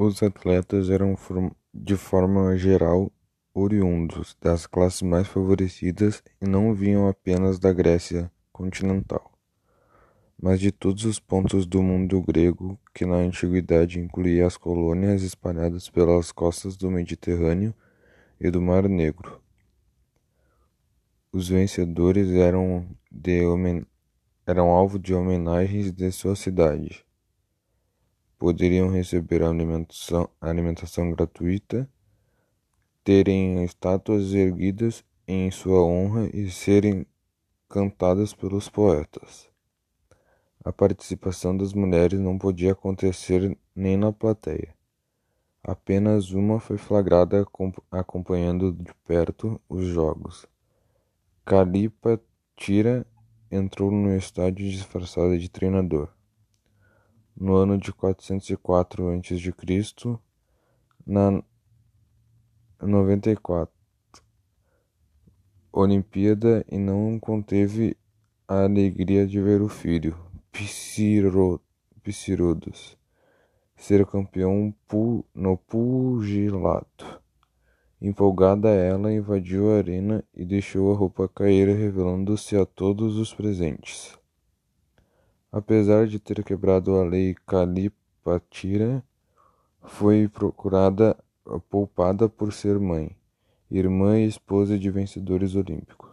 Os atletas eram de forma geral oriundos das classes mais favorecidas e não vinham apenas da Grécia continental, mas de todos os pontos do mundo grego, que na antiguidade incluía as colônias espalhadas pelas costas do Mediterrâneo e do Mar Negro. Os vencedores eram, de, eram alvo de homenagens de sua cidade. Poderiam receber alimentação, alimentação gratuita, terem estátuas erguidas em sua honra e serem cantadas pelos poetas. A participação das mulheres não podia acontecer nem na plateia. Apenas uma foi flagrada acompanhando de perto os jogos. Calipa Tira entrou no estádio disfarçada de treinador. No ano de 404 a.C., na 94 Olimpíada e não conteve a alegria de ver o filho, Psirodos, ser campeão no pugilato. Empolgada, ela invadiu a arena e deixou a roupa cair, revelando-se a todos os presentes. Apesar de ter quebrado a lei Calipatira, foi procurada poupada por ser mãe, irmã e esposa de vencedores olímpicos.